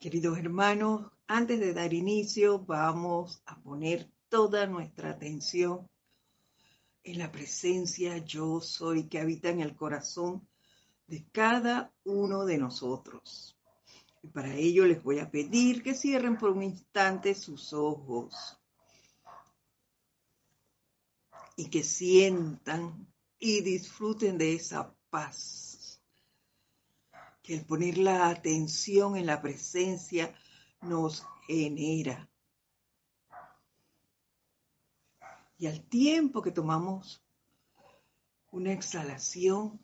Queridos hermanos, antes de dar inicio, vamos a poner toda nuestra atención en la presencia yo soy que habita en el corazón de cada uno de nosotros. Y para ello les voy a pedir que cierren por un instante sus ojos y que sientan y disfruten de esa paz que el poner la atención en la presencia nos genera. Y al tiempo que tomamos una exhalación,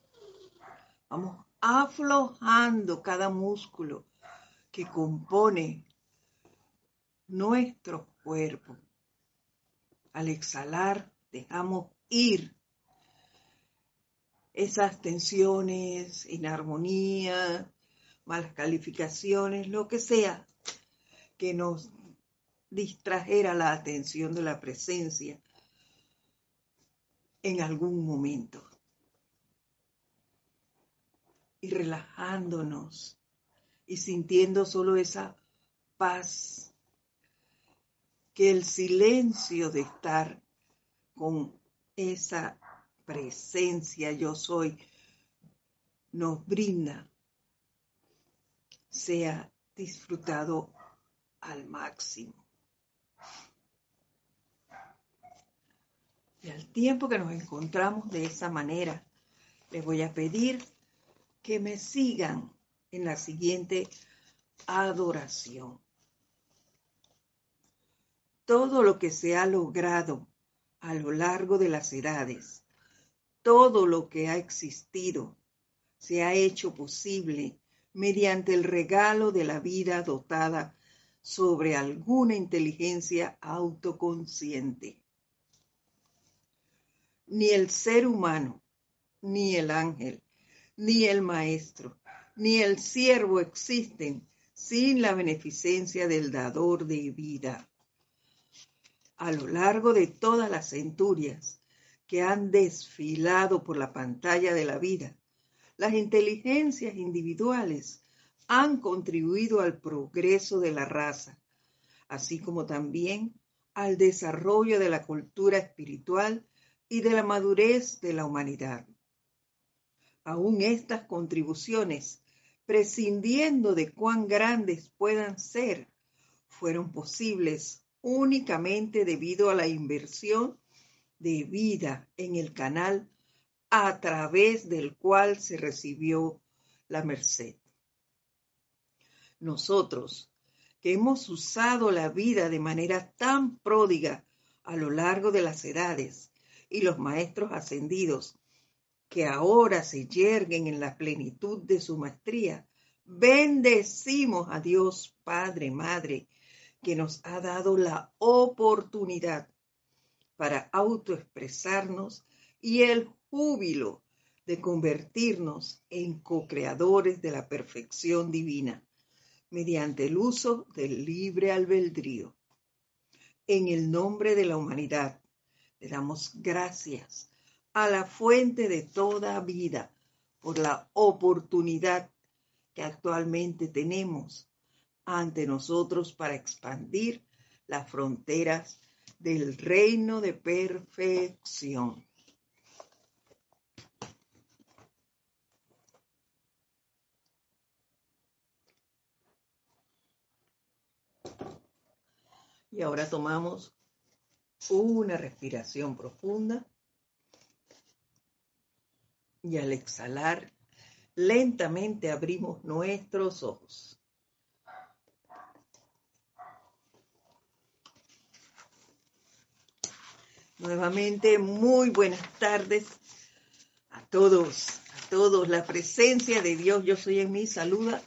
vamos aflojando cada músculo que compone nuestro cuerpo. Al exhalar, dejamos ir esas tensiones, inarmonía, malas calificaciones, lo que sea, que nos distrajera la atención de la presencia en algún momento. Y relajándonos y sintiendo solo esa paz que el silencio de estar con esa presencia yo soy nos brinda sea disfrutado al máximo. Y al tiempo que nos encontramos de esa manera, les voy a pedir que me sigan en la siguiente adoración. Todo lo que se ha logrado a lo largo de las edades todo lo que ha existido se ha hecho posible mediante el regalo de la vida dotada sobre alguna inteligencia autoconsciente. Ni el ser humano, ni el ángel, ni el maestro, ni el siervo existen sin la beneficencia del dador de vida. A lo largo de todas las centurias, que han desfilado por la pantalla de la vida. Las inteligencias individuales han contribuido al progreso de la raza, así como también al desarrollo de la cultura espiritual y de la madurez de la humanidad. Aún estas contribuciones, prescindiendo de cuán grandes puedan ser, fueron posibles únicamente debido a la inversión de vida en el canal a través del cual se recibió la merced. Nosotros, que hemos usado la vida de manera tan pródiga a lo largo de las edades, y los maestros ascendidos, que ahora se yerguen en la plenitud de su maestría, bendecimos a Dios Padre, Madre, que nos ha dado la oportunidad para autoexpresarnos y el júbilo de convertirnos en co-creadores de la perfección divina mediante el uso del libre albedrío. En el nombre de la humanidad, le damos gracias a la fuente de toda vida por la oportunidad que actualmente tenemos ante nosotros para expandir las fronteras del reino de perfección. Y ahora tomamos una respiración profunda y al exhalar lentamente abrimos nuestros ojos. Nuevamente, muy buenas tardes a todos, a todos. La presencia de Dios, yo soy en mí, saluda,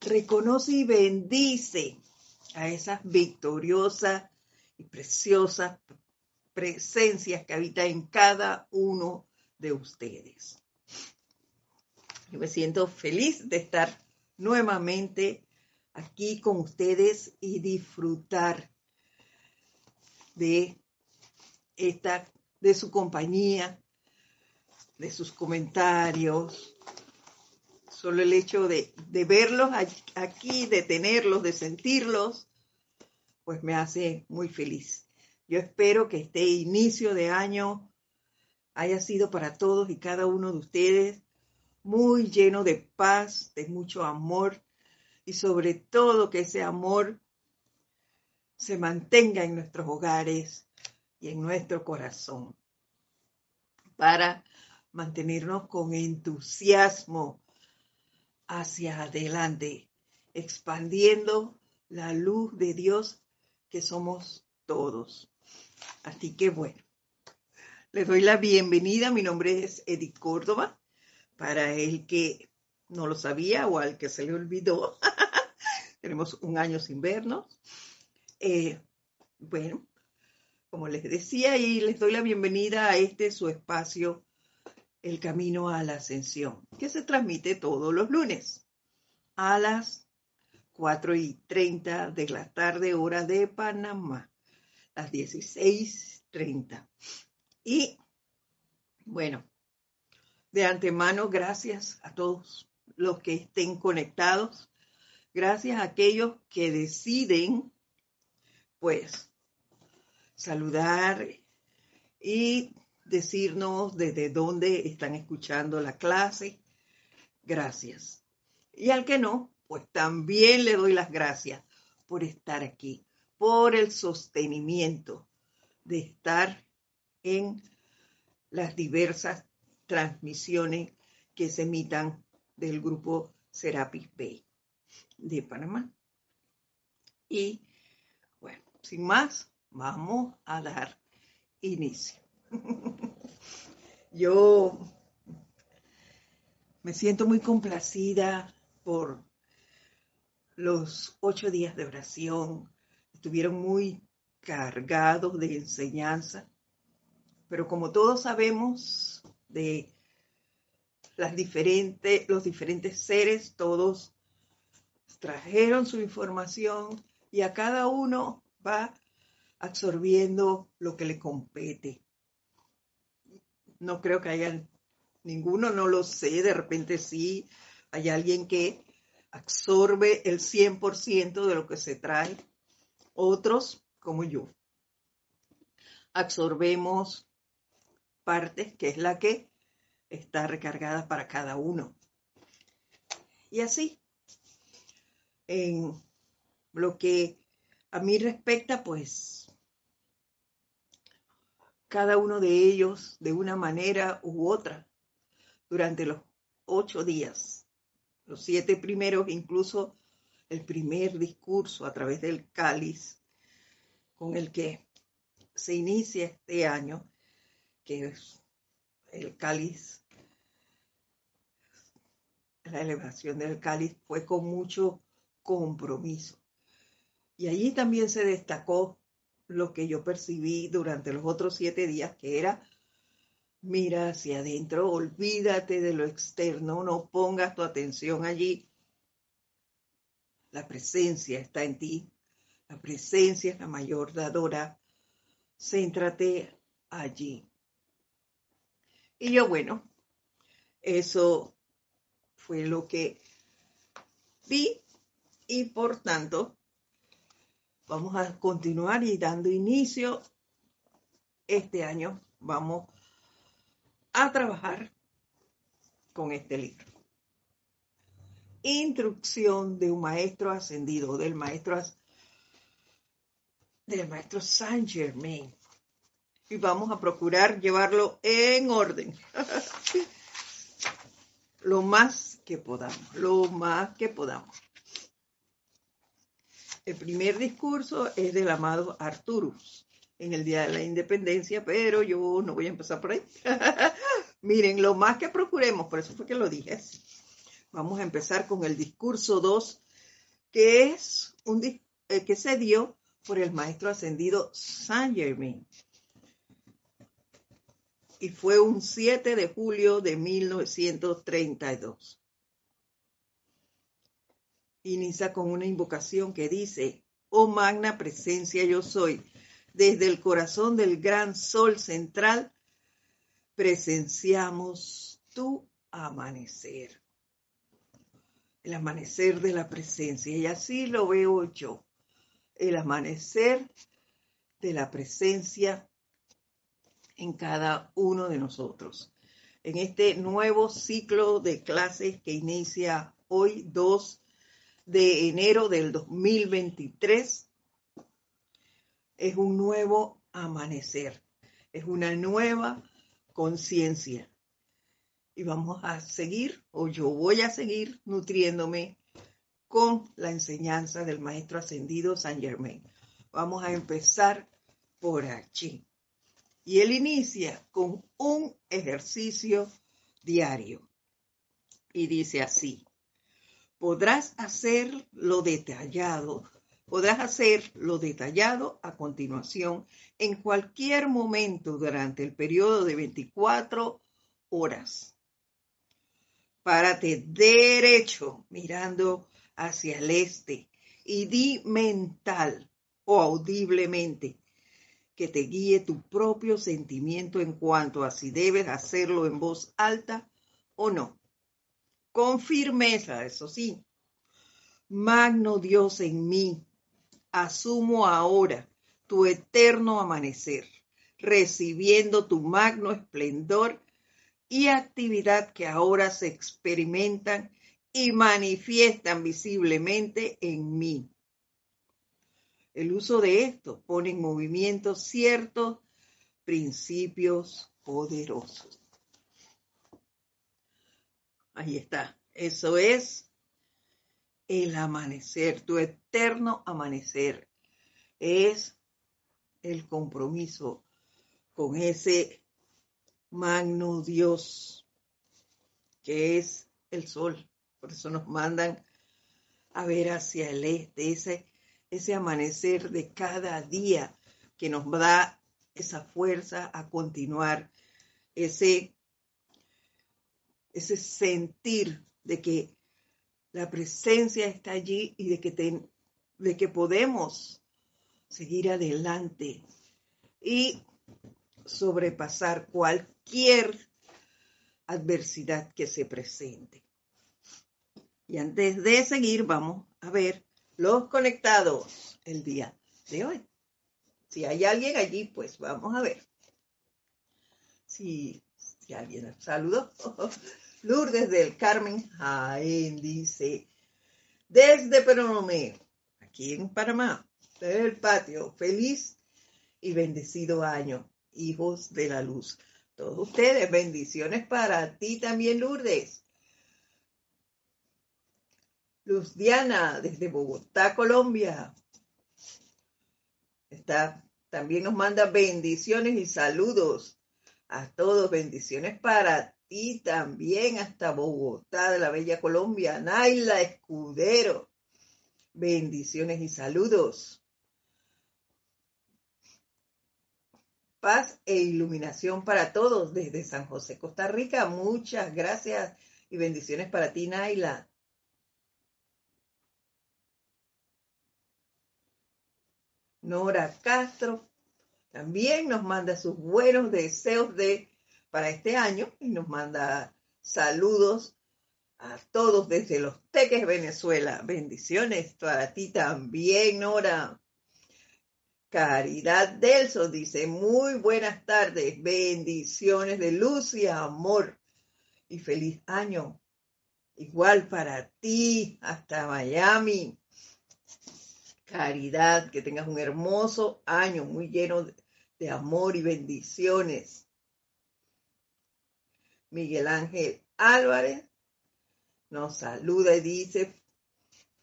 reconoce y bendice a esas victoriosas y preciosas presencias que habitan en cada uno de ustedes. Yo me siento feliz de estar nuevamente aquí con ustedes y disfrutar de de su compañía, de sus comentarios, Solo el hecho de, de verlos aquí, de tenerlos, de sentirlos, pues me hace muy feliz. Yo espero que este inicio de año haya sido para todos y cada uno de ustedes muy lleno de paz, de mucho amor y sobre todo que ese amor se mantenga en nuestros hogares y en nuestro corazón para mantenernos con entusiasmo hacia adelante, expandiendo la luz de Dios que somos todos. Así que bueno, les doy la bienvenida. Mi nombre es Edith Córdoba. Para el que no lo sabía o al que se le olvidó, tenemos un año sin vernos. Eh, bueno, como les decía, y les doy la bienvenida a este su espacio, El Camino a la Ascensión, que se transmite todos los lunes a las 4 y 30 de la tarde, hora de Panamá, las 16.30. Y bueno, de antemano, gracias a todos los que estén conectados, gracias a aquellos que deciden, pues, saludar y decirnos desde dónde están escuchando la clase. Gracias. Y al que no, pues también le doy las gracias por estar aquí, por el sostenimiento de estar en las diversas transmisiones que se emitan del grupo Serapis Bay de Panamá. Y bueno, sin más, vamos a dar inicio. Yo me siento muy complacida por los ocho días de oración estuvieron muy cargados de enseñanza, pero como todos sabemos de las diferentes, los diferentes seres, todos trajeron su información y a cada uno va absorbiendo lo que le compete. No creo que haya ninguno, no lo sé, de repente sí, hay alguien que absorbe el 100% de lo que se trae. Otros, como yo, absorbemos partes, que es la que está recargada para cada uno. Y así, en lo que a mí respecta, pues cada uno de ellos, de una manera u otra, durante los ocho días, los siete primeros, incluso el primer discurso a través del cáliz con el que se inicia este año, que es el cáliz, la elevación del cáliz fue con mucho compromiso. Y allí también se destacó lo que yo percibí durante los otros siete días, que era Mira hacia adentro, olvídate de lo externo, no pongas tu atención allí. La presencia está en ti, la presencia es la mayor dadora. Céntrate allí. Y yo, bueno, eso fue lo que vi y por tanto vamos a continuar y dando inicio este año. Vamos a trabajar con este libro. Instrucción de un maestro ascendido, del maestro, del maestro Saint Germain. Y vamos a procurar llevarlo en orden. lo más que podamos, lo más que podamos. El primer discurso es del amado Arturus en el Día de la Independencia, pero yo no voy a empezar por ahí. Miren, lo más que procuremos, por eso fue que lo dije, vamos a empezar con el discurso 2, que es un eh, que se dio por el maestro ascendido Saint Germain. Y fue un 7 de julio de 1932. Inicia con una invocación que dice, oh magna presencia yo soy desde el corazón del gran sol central, presenciamos tu amanecer. el amanecer de la presencia. Y así lo veo yo, el amanecer de la presencia en cada uno de nosotros. En este nuevo ciclo de clases que inicia hoy 2 de enero del 2023, es un nuevo amanecer, es una nueva conciencia. Y vamos a seguir, o yo voy a seguir nutriéndome con la enseñanza del Maestro Ascendido San Germain. Vamos a empezar por allí. Y él inicia con un ejercicio diario. Y dice así, podrás hacer lo detallado, podrás hacer lo detallado a continuación en cualquier momento durante el periodo de 24 horas. Párate derecho mirando hacia el este y di mental o audiblemente que te guíe tu propio sentimiento en cuanto a si debes hacerlo en voz alta o no. Con firmeza, eso sí. Magno Dios en mí, asumo ahora tu eterno amanecer, recibiendo tu magno esplendor y actividad que ahora se experimentan y manifiestan visiblemente en mí el uso de esto pone en movimiento ciertos principios poderosos. Ahí está. Eso es el amanecer, tu eterno amanecer. Es el compromiso con ese magno Dios que es el sol. Por eso nos mandan a ver hacia el este, ese ese amanecer de cada día que nos da esa fuerza a continuar, ese, ese sentir de que la presencia está allí y de que, de que podemos seguir adelante y sobrepasar cualquier adversidad que se presente. Y antes de seguir, vamos a ver los conectados el día de hoy. Si hay alguien allí, pues vamos a ver. Si, si alguien saludó. Lourdes del Carmen Jaén dice, desde Peronomé, aquí en Panamá, desde el patio, feliz y bendecido año, hijos de la luz. Todos ustedes, bendiciones para ti también, Lourdes. Luz Diana, desde Bogotá, Colombia. Está, también nos manda bendiciones y saludos a todos. Bendiciones para ti también hasta Bogotá, de la Bella Colombia. Naila Escudero. Bendiciones y saludos. Paz e iluminación para todos desde San José, Costa Rica. Muchas gracias y bendiciones para ti, Naila. Nora Castro también nos manda sus buenos deseos de para este año y nos manda saludos a todos desde Los Teques, Venezuela. Bendiciones para ti también, Nora. Caridad Delso dice, muy buenas tardes, bendiciones de luz y amor y feliz año. Igual para ti, hasta Miami caridad, que tengas un hermoso año muy lleno de, amor y bendiciones. Miguel Ángel Álvarez nos saluda y dice,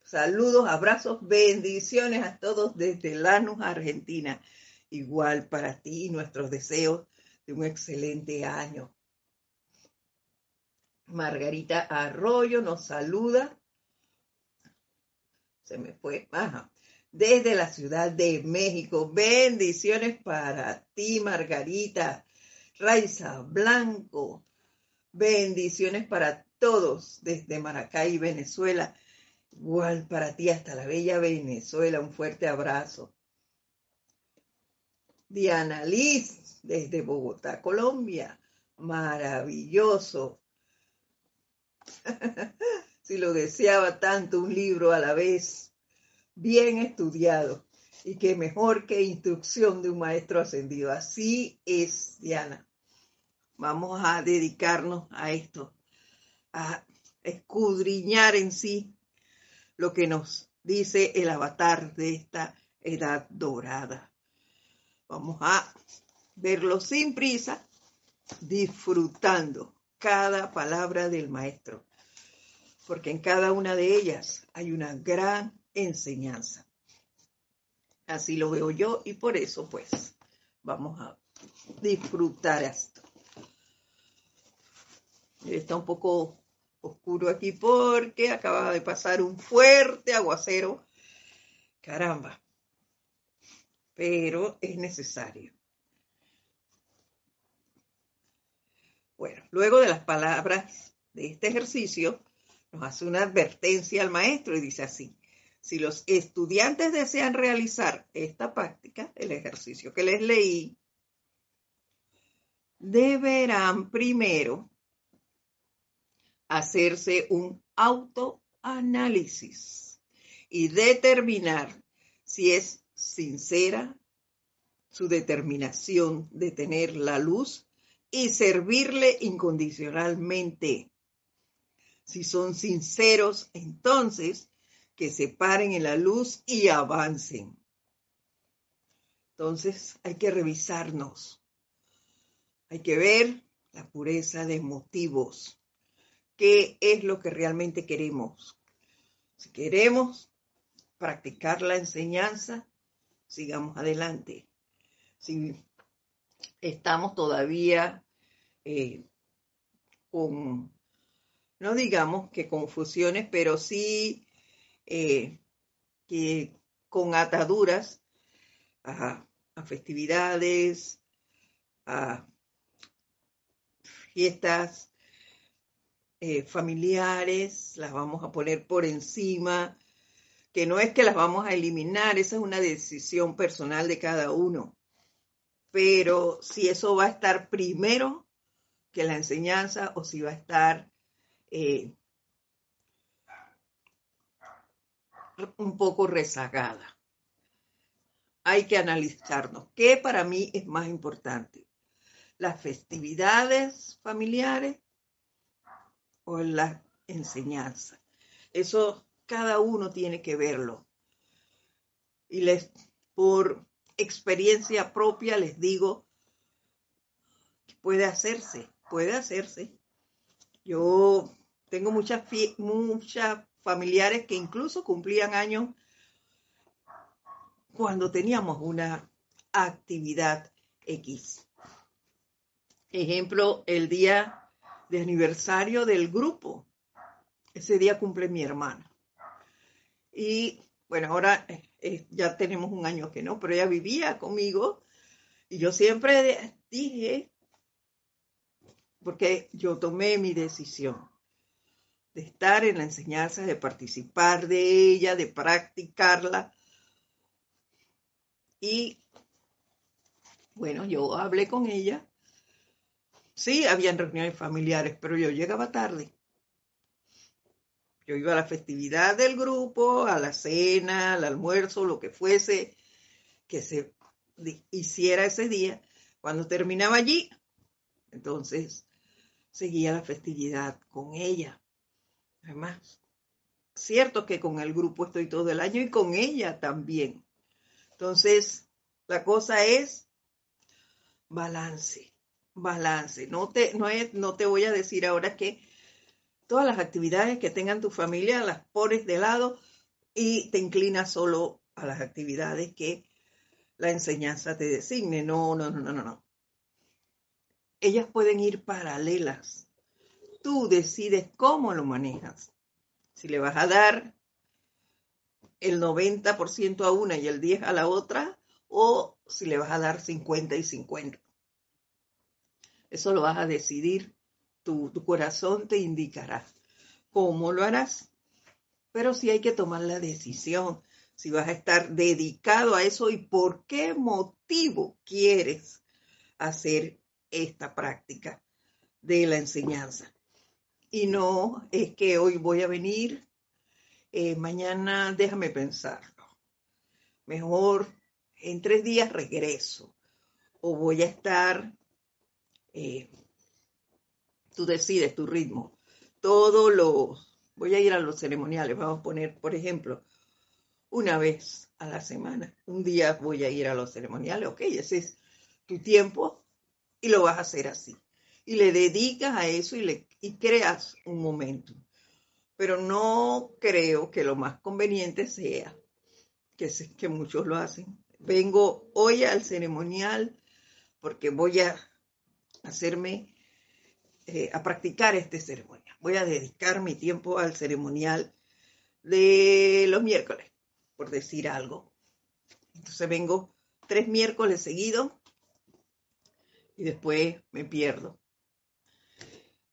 saludos, abrazos, bendiciones a todos desde Lanús, Argentina. Igual para ti y nuestros deseos de un excelente año. Margarita Arroyo nos saluda. Se me fue. Ajá desde la Ciudad de México. Bendiciones para ti, Margarita. Raiza Blanco. Bendiciones para todos desde Maracay, Venezuela. Igual para ti hasta la bella Venezuela. Un fuerte abrazo. Diana Liz desde Bogotá, Colombia. Maravilloso. si lo deseaba tanto un libro a la vez, bien estudiado, y que mejor que instrucción de un maestro ascendido. Así es, Diana. Vamos a dedicarnos a esto, a escudriñar en sí lo que nos dice el avatar de esta edad dorada. Vamos a verlo sin prisa, disfrutando cada palabra del maestro, porque en cada una de ellas hay una gran enseñanza. Así lo veo yo y por eso pues vamos a disfrutar esto. Está un poco oscuro aquí porque acaba de pasar un fuerte aguacero. Caramba. Pero es necesario. Bueno, luego de las palabras de este ejercicio, nos hace una advertencia al maestro y dice así, si los estudiantes desean realizar esta práctica, el ejercicio que les leí, deberán primero hacerse un autoanálisis y determinar si es sincera su determinación de tener la luz y servirle incondicionalmente. Si son sinceros, entonces que se paren en la luz y avancen. Entonces hay que revisarnos. Hay que ver la pureza de motivos. ¿Qué es lo que realmente queremos? Si queremos practicar la enseñanza, sigamos adelante. Si estamos todavía eh, con, no digamos que confusiones, pero sí eh, que con ataduras a, festividades, a fiestas eh, familiares, las vamos a poner por encima, que no es que las vamos a eliminar, esa es una decisión personal de cada uno. Pero si eso va a estar primero que la enseñanza o si va a estar eh, un poco rezagada. Hay que analizarnos. ¿Qué para mí es más importante? ¿Las festividades familiares o la enseñanza? Eso cada uno tiene que verlo. Y les, por experiencia propia les digo que puede hacerse, puede hacerse. Yo tengo muchas, muchas familiares que incluso cumplían años cuando teníamos una actividad X. Ejemplo, el día de aniversario del grupo. Ese día cumple mi hermana. Y bueno, ahora eh, ya tenemos un año que no, pero ella vivía conmigo y yo siempre dije, porque yo tomé mi decisión de estar en la enseñanza, de participar de ella, de practicarla. Y bueno, yo hablé con ella. Sí, habían reuniones familiares, pero yo llegaba tarde. Yo iba a la festividad del grupo, a la cena, al almuerzo, lo que fuese que se hiciera ese día. Cuando terminaba allí, entonces seguía la festividad con ella. Además, cierto que con el grupo estoy todo el año y con ella también. Entonces, la cosa es balance, balance. No te, no, es, no te voy a decir ahora que todas las actividades que tengan tu familia las pones de lado y te inclinas solo a las actividades que la enseñanza te designe. No, no, no, no, no. Ellas pueden ir paralelas. Tú decides cómo lo manejas. Si le vas a dar el 90% a una y el 10% a la otra, o si le vas a dar 50 y 50. Eso lo vas a decidir tu, corazón te indicará cómo lo harás. Pero sí hay que tomar la decisión si vas a estar dedicado a eso y por qué motivo quieres hacer esta práctica de la enseñanza. Y no es que hoy voy a venir, eh, mañana déjame pensarlo. Mejor en tres días regreso. O voy a estar, eh, tú decides tu ritmo. Todo lo, voy a ir a los ceremoniales, vamos a poner, por ejemplo, una vez a la semana. Un día voy a ir a los ceremoniales, ok, ese es tu tiempo y lo vas a hacer así. Y le dedicas a eso y, le, y creas un momento. Pero no creo que lo más conveniente sea, que, que muchos lo hacen, vengo hoy al ceremonial porque voy a hacerme, eh, a practicar este ceremonial. Voy a dedicar mi tiempo al ceremonial de los miércoles, por decir algo. Entonces vengo tres miércoles seguidos y después me pierdo.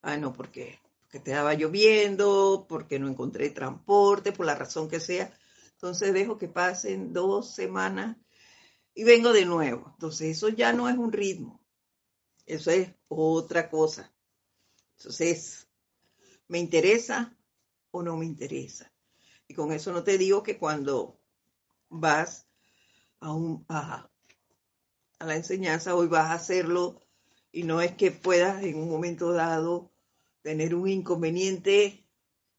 Ah, no, porque, porque te estaba lloviendo, porque no encontré transporte, por la razón que sea. Entonces dejo que pasen dos semanas y vengo de nuevo. Entonces eso ya no es un ritmo. Eso es otra cosa. Entonces, ¿me interesa o no me interesa? Y con eso no te digo que cuando vas a, un, a, a la enseñanza, hoy vas a hacerlo y no es que puedas en un momento dado tener un inconveniente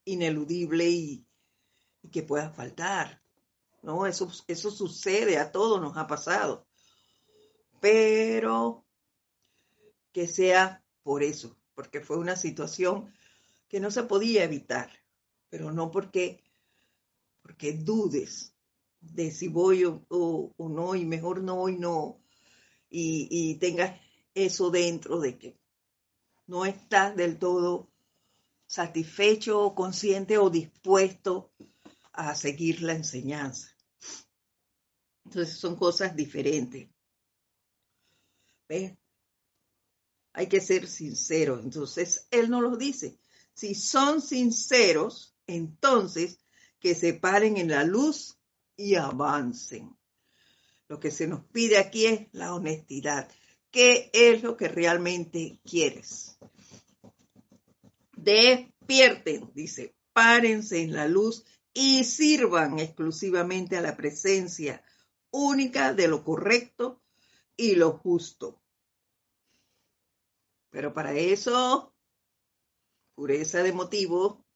ineludible y, y que puedas faltar. ¿No? Eso, eso sucede, a todos nos ha pasado. Pero que sea por eso, porque fue una situación que no se podía evitar, pero no porque, porque dudes de si voy o, no, y mejor no y no, y, tengas eso dentro de que no estás del todo satisfecho, consciente o dispuesto a seguir la enseñanza. Entonces son cosas diferentes. ¿Ves? Hay que ser sinceros. Entonces, él no lo dice. Si son sinceros, entonces que se paren en la luz y avancen. Lo que se nos pide aquí es la honestidad. ¿Qué es lo que realmente quieres? Despierten, dice, párense en la luz y sirvan exclusivamente a la presencia única de lo correcto y lo justo. Pero para eso, pureza de motivo,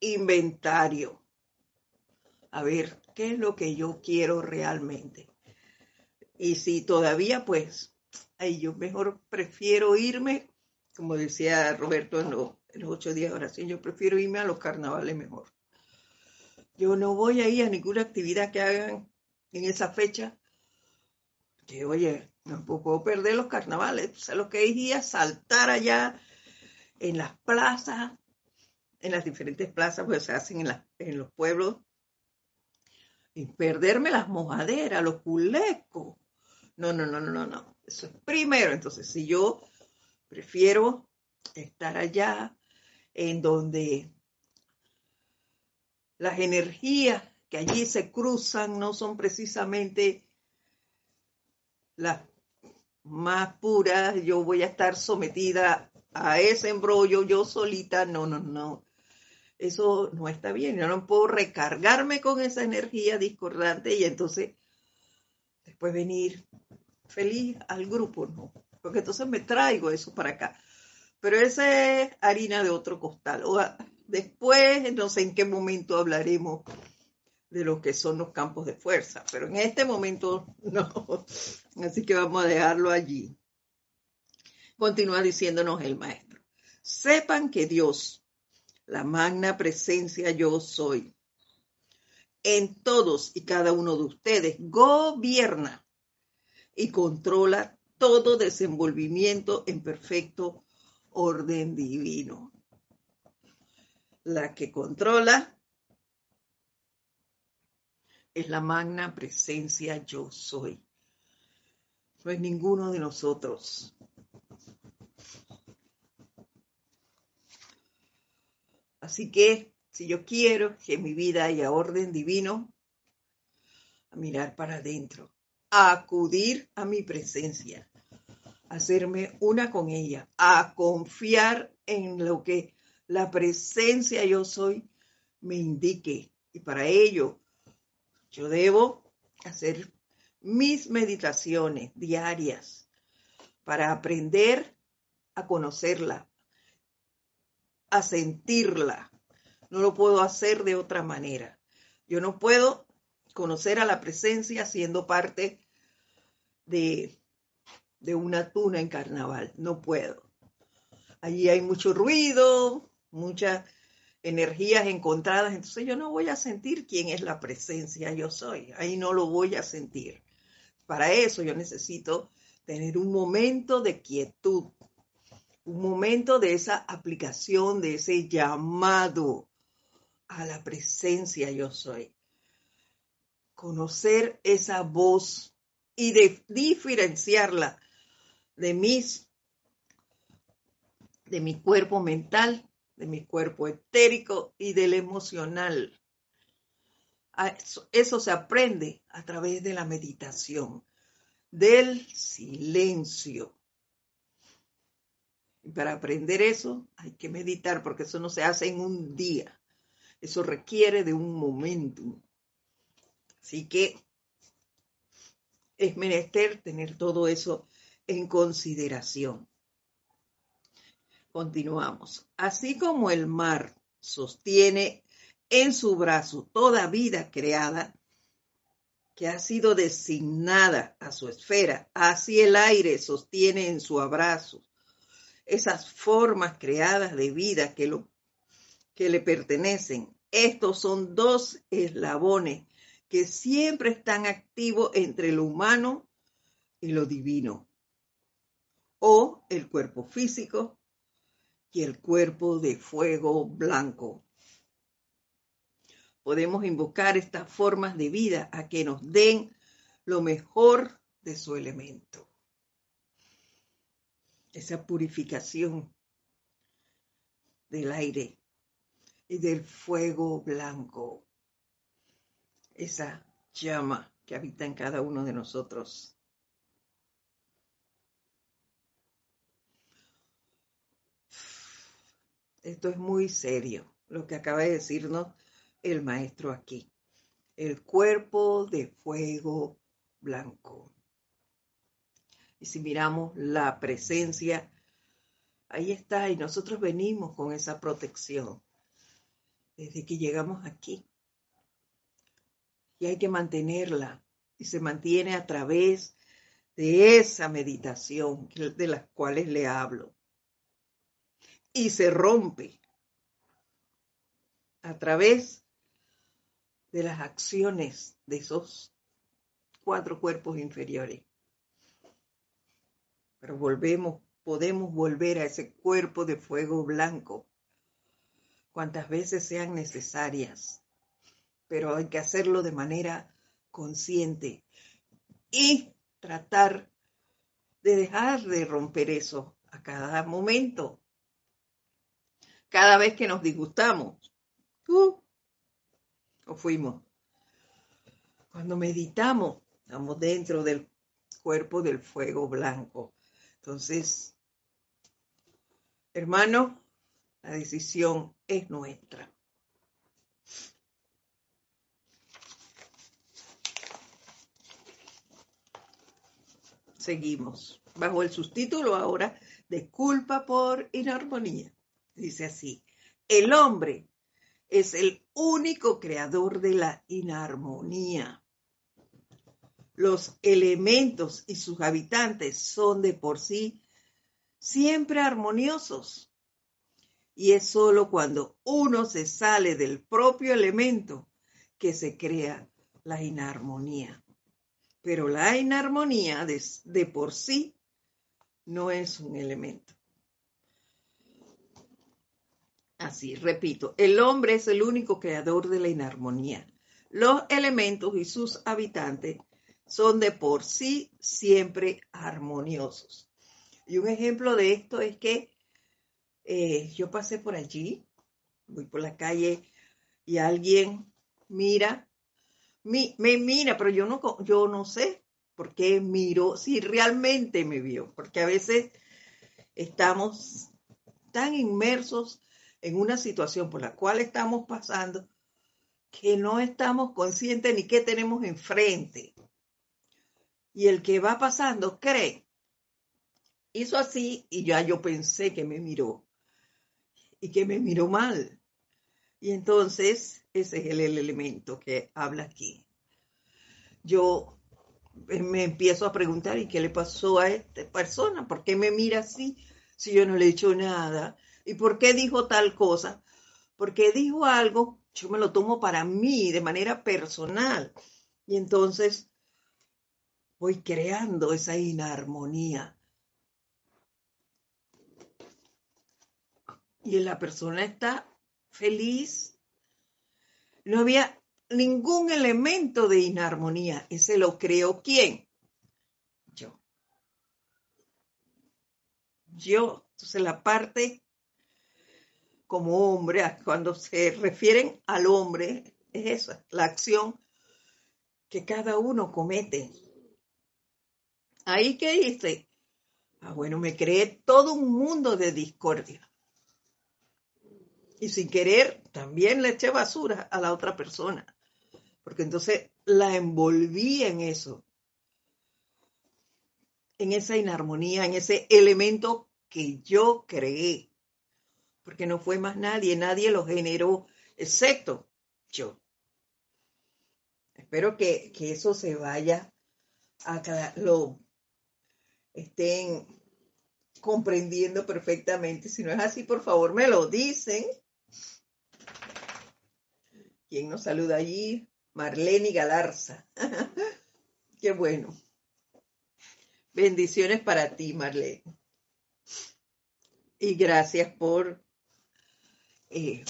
inventario. A ver, qué es lo que yo quiero realmente. Y si todavía, pues, ahí yo mejor prefiero irme, como decía Roberto en, los ocho días de oración, yo prefiero irme a los carnavales mejor. Yo no voy a ir a ninguna actividad que hagan en esa fecha, que oye, no puedo perder los carnavales. O lo que es saltar allá en las plazas, en las diferentes plazas, pues se hacen en, en los pueblos y perderme las mojaderas, los culecos. No, no, no, no, no, Eso es primero. Entonces, si yo prefiero estar allá en donde las energías que allí se cruzan no son precisamente las más puras, yo voy a estar sometida a ese embrollo yo solita, no, no, no eso no está bien. Yo no puedo recargarme con esa energía discordante y entonces después venir feliz al grupo, no. Porque entonces me traigo eso para acá. Pero esa es harina de otro costal. O después, no sé en qué momento hablaremos de lo que son los campos de fuerza, pero en este momento no. Así que vamos a dejarlo allí. Continúa diciéndonos el maestro. Sepan que Dios la magna presencia yo soy. En todos y cada uno de ustedes gobierna y controla todo desenvolvimiento en perfecto orden divino. La que controla es la magna presencia yo soy. No es ninguno de nosotros. Así que si yo quiero que mi vida haya orden divino, a mirar para adentro, a acudir a mi presencia, a hacerme una con ella, a confiar en lo que la presencia yo soy me indique. Y para ello yo debo hacer mis meditaciones diarias para aprender a conocerla, a sentirla. No lo puedo hacer de otra manera. Yo no puedo conocer a la presencia siendo parte de, de una tuna en carnaval. No puedo. Allí hay mucho ruido, muchas energías encontradas, entonces yo no voy a sentir quién es la presencia yo soy. Ahí no lo voy a sentir. Para eso yo necesito tener un momento de quietud, un momento de esa aplicación, de ese llamado a la presencia yo soy. Conocer esa voz y de diferenciarla de mis de mi cuerpo mental, de mi cuerpo etérico y del emocional. Eso, eso, se aprende a través de la meditación, del silencio. Y para aprender eso hay que meditar porque eso no se hace en un día. Eso requiere de un momento. Así que es menester tener todo eso en consideración. Continuamos. Así como el mar sostiene en su brazo toda vida creada que ha sido designada a su esfera, así el aire sostiene en su abrazo esas formas creadas de vida que, lo, que le pertenecen. Estos son dos eslabones que siempre están activos entre lo humano y lo divino, o el cuerpo físico y el cuerpo de fuego blanco. Podemos invocar estas formas de vida a que nos den lo mejor de su elemento. Esa purificación del aire y del fuego blanco. Esa llama que habita en cada uno de nosotros. Esto es muy serio, lo que acaba de decirnos el maestro aquí. El cuerpo de fuego blanco. Y si miramos la presencia, ahí está, y nosotros venimos con esa protección desde que llegamos aquí. Y hay que mantenerla, y se mantiene a través de esa meditación de las cuales le hablo. Y se rompe a través de las acciones de esos cuatro cuerpos inferiores. Pero volvemos, podemos volver a ese cuerpo de fuego blanco cuantas veces sean necesarias, pero hay que hacerlo de manera consciente y tratar de dejar de romper eso a cada momento cada vez que nos disgustamos. Uh, o fuimos. Cuando meditamos, estamos dentro del cuerpo del fuego blanco. Entonces, hermano, la decisión es nuestra. Seguimos bajo el subtítulo ahora de culpa por inarmonía. Dice así, el hombre es el único creador de la inarmonía. Los elementos y sus habitantes son de por sí siempre armoniosos. Y es sólo cuando uno se sale del propio elemento que se crea la inarmonía. Pero la inarmonía de, por sí no es un elemento. Así, repito, el hombre es el único creador de la inarmonía. Los elementos y sus habitantes son de por sí siempre armoniosos. Y un ejemplo de esto es que eh, yo pasé por allí, voy por la calle y alguien mira, me mira, pero yo no, yo no sé por qué miró, si realmente me vio, porque a veces estamos tan inmersos en una situación por la cual estamos pasando que no estamos conscientes ni qué tenemos enfrente. Y el que va pasando cree. Hizo así y ya yo pensé que me miró y que me miró mal. Y entonces ese es el, el elemento que habla aquí. Yo me empiezo a preguntar, ¿y qué le pasó a esta persona? ¿Por qué me mira así si yo no le he hecho nada? ¿Y por qué dijo tal cosa? Porque dijo algo, yo me lo tomo para mí, de manera personal. Y entonces voy creando esa inarmonía. Y la persona está feliz. No había ningún elemento de inarmonía. Ese lo creo quién? Yo. Yo. Entonces la parte como hombre, cuando se refieren al hombre, es esa, la acción que cada uno comete. Ahí que dice, ah, bueno, me creé todo un mundo de discordia. Y sin querer, también le eché basura a la otra persona porque entonces la envolví en eso, en esa inarmonía, en ese elemento que yo creé, porque no fue más nadie, nadie lo generó, excepto yo. Espero que, eso se vaya a lo estén comprendiendo perfectamente. Si no es así, por favor, me lo dicen. ¿Quién nos saluda allí? Marlene Galarza. Qué bueno. Bendiciones para ti, Marlene. Y gracias por, eh,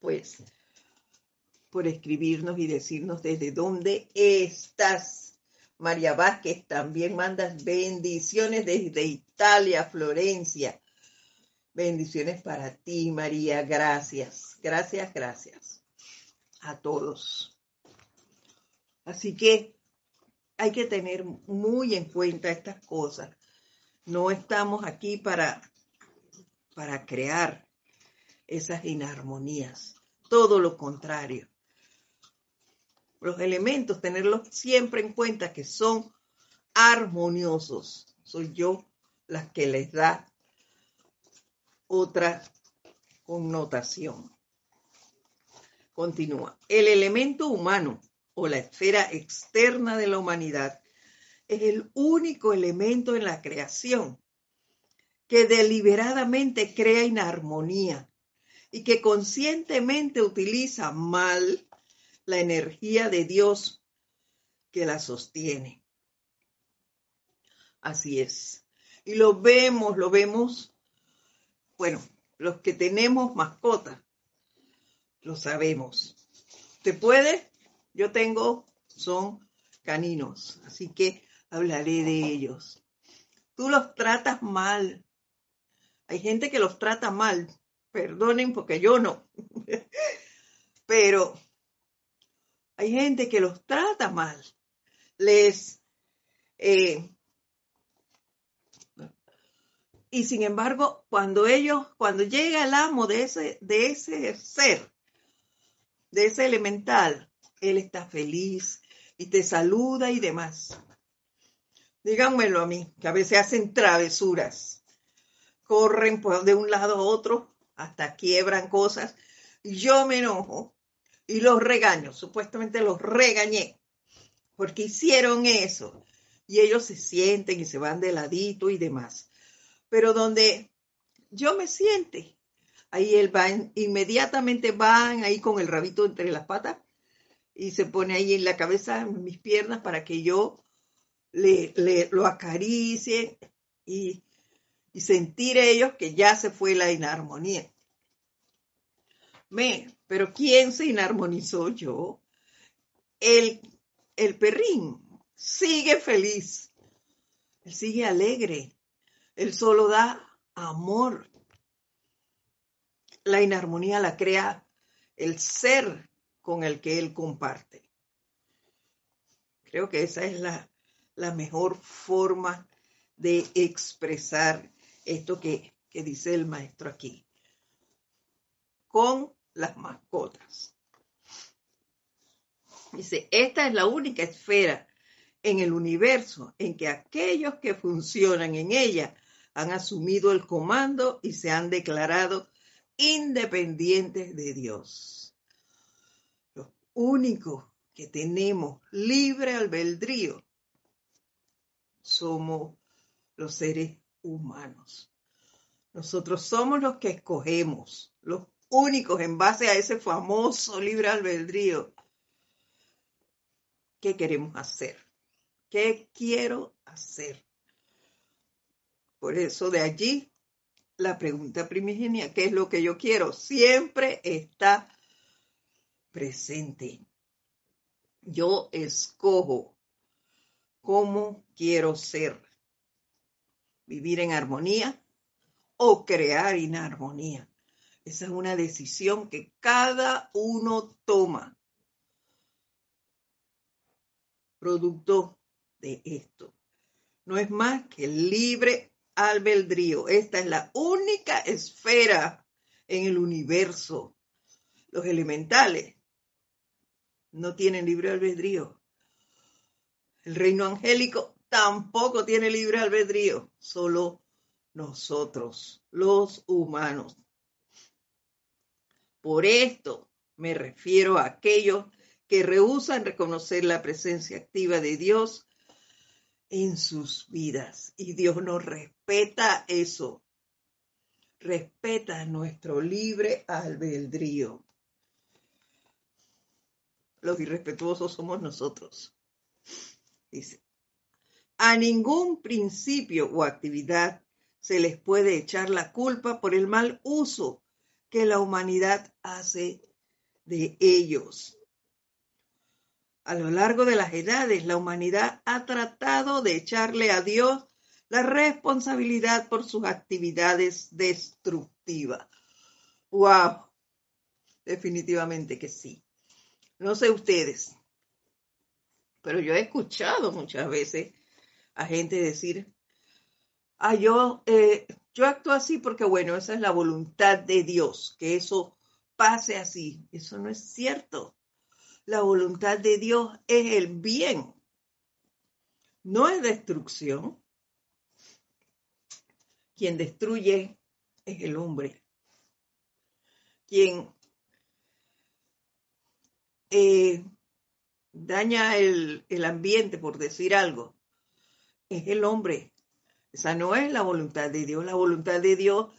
pues, por escribirnos y decirnos desde dónde estás. María Vázquez también mandas bendiciones desde Italia, Florencia. Bendiciones para ti, María. Gracias, gracias, gracias a todos. Así que hay que tener muy en cuenta estas cosas. No estamos aquí para, para crear esas inarmonías. Todo lo contrario. Los elementos, tenerlos siempre en cuenta que son armoniosos. Soy yo las que les da otra connotación. Continúa. El elemento humano o la esfera externa de la humanidad es el único elemento en la creación que deliberadamente crea inarmonía y que conscientemente utiliza mal la energía de Dios que la sostiene. Así es. Y lo vemos, lo vemos, bueno, los que tenemos mascotas, lo sabemos. ¿Te puede? Yo tengo, son caninos, así que hablaré de ellos. Tú los tratas mal. Hay gente que los trata mal. Perdonen porque yo no. Pero hay gente que los trata mal. Les... Eh, y sin embargo, cuando ellos, cuando llega el amo de ese, de ese ser, de ese elemental, él está feliz y te saluda y demás. Díganmelo a mí, que a veces hacen travesuras, corren de un lado a otro, hasta quiebran cosas, y yo me enojo y los regaño, supuestamente los regañé, porque hicieron eso, y ellos se sienten y se van de ladito y demás. Pero donde yo me siente ahí él va, inmediatamente van ahí con el rabito entre las patas y se pone ahí en la cabeza, en mis piernas, para que yo le, lo acaricie y, y sentir ellos que ya se fue la inarmonía. Me, pero ¿quién se inarmonizó yo? El, el perrín sigue feliz, él sigue alegre, él solo da amor la inarmonía la crea el ser con el que él comparte. Creo que esa es la, mejor forma de expresar esto que, que dice el maestro aquí, con las mascotas. Dice, esta es la única esfera en el universo en que aquellos que funcionan en ella han asumido el comando y se han declarado independientes de Dios. Los únicos que tenemos libre albedrío somos los seres humanos. Nosotros somos los que escogemos, los únicos en base a ese famoso libre albedrío. ¿Qué queremos hacer? ¿Qué quiero hacer? Por eso de allí la pregunta primigenia, ¿qué es lo que yo quiero? Siempre está presente. Yo escojo cómo quiero ser. Vivir en armonía o crear inarmonía. Esa es una decisión que cada uno toma. Producto de esto. No es más que el libre albedrío. Esta es la única esfera en el universo. Los elementales no tienen libre albedrío. El reino angélico tampoco tiene libre albedrío, solo nosotros, los humanos. Por esto me refiero a aquellos que rehusan reconocer la presencia activa de Dios en sus vidas. Y Dios nos respeta eso. Respeta nuestro libre albedrío. Los irrespetuosos somos nosotros. Dice, a ningún principio o actividad se les puede echar la culpa por el mal uso que la humanidad hace de ellos. A lo largo de las edades, la humanidad ha tratado de echarle a Dios la responsabilidad por sus actividades destructivas. ¡Wow! Definitivamente que sí. No sé ustedes, pero yo he escuchado muchas veces a gente decir, ah, yo, eh, yo actúo así porque, bueno, esa es la voluntad de Dios, que eso pase así. Eso no es cierto. La voluntad de Dios es el bien, no es destrucción. Quien destruye es el hombre. Quien eh, daña el, el ambiente, por decir algo, es el hombre. Esa no es la voluntad de Dios. La voluntad de Dios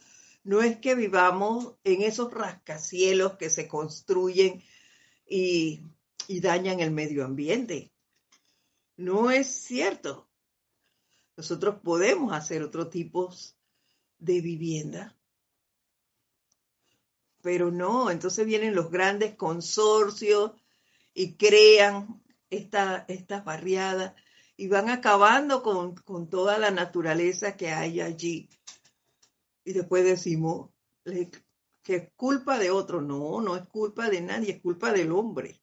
no es que vivamos en esos rascacielos que se construyen y, y dañan el medio ambiente. No es cierto. Nosotros podemos hacer otro tipo de vivienda. Pero no, entonces vienen los grandes consorcios y crean esta, estas barriadas y van acabando con, con, toda la naturaleza que hay allí. Y después decimos que es culpa de otro. No, no es culpa de nadie, es culpa del hombre.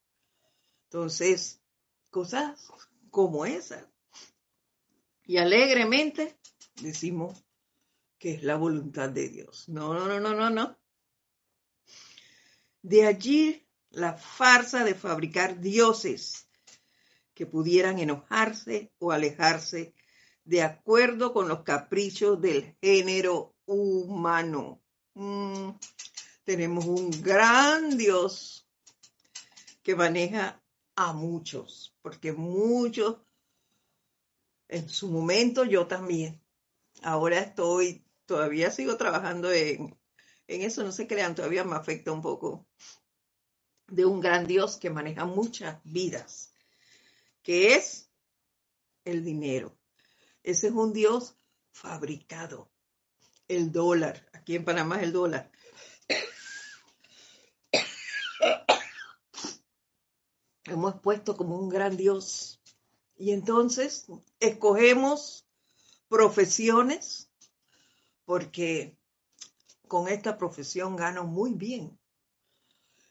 Entonces, cosas como esas. Y alegremente decimos que es la voluntad de Dios. No, no, no, no, no, no. De allí la farsa de fabricar dioses que pudieran enojarse o alejarse de acuerdo con los caprichos del género humano. Mm, tenemos un gran Dios que maneja a muchos, porque muchos, en su momento yo también, ahora estoy, todavía sigo trabajando en, en eso, no se crean, todavía me afecta un poco de un gran Dios que maneja muchas vidas, que es el dinero. Ese es un Dios fabricado. El dólar, aquí en Panamá es el dólar. Hemos puesto como un gran Dios. Y entonces escogemos profesiones porque con esta profesión gano muy bien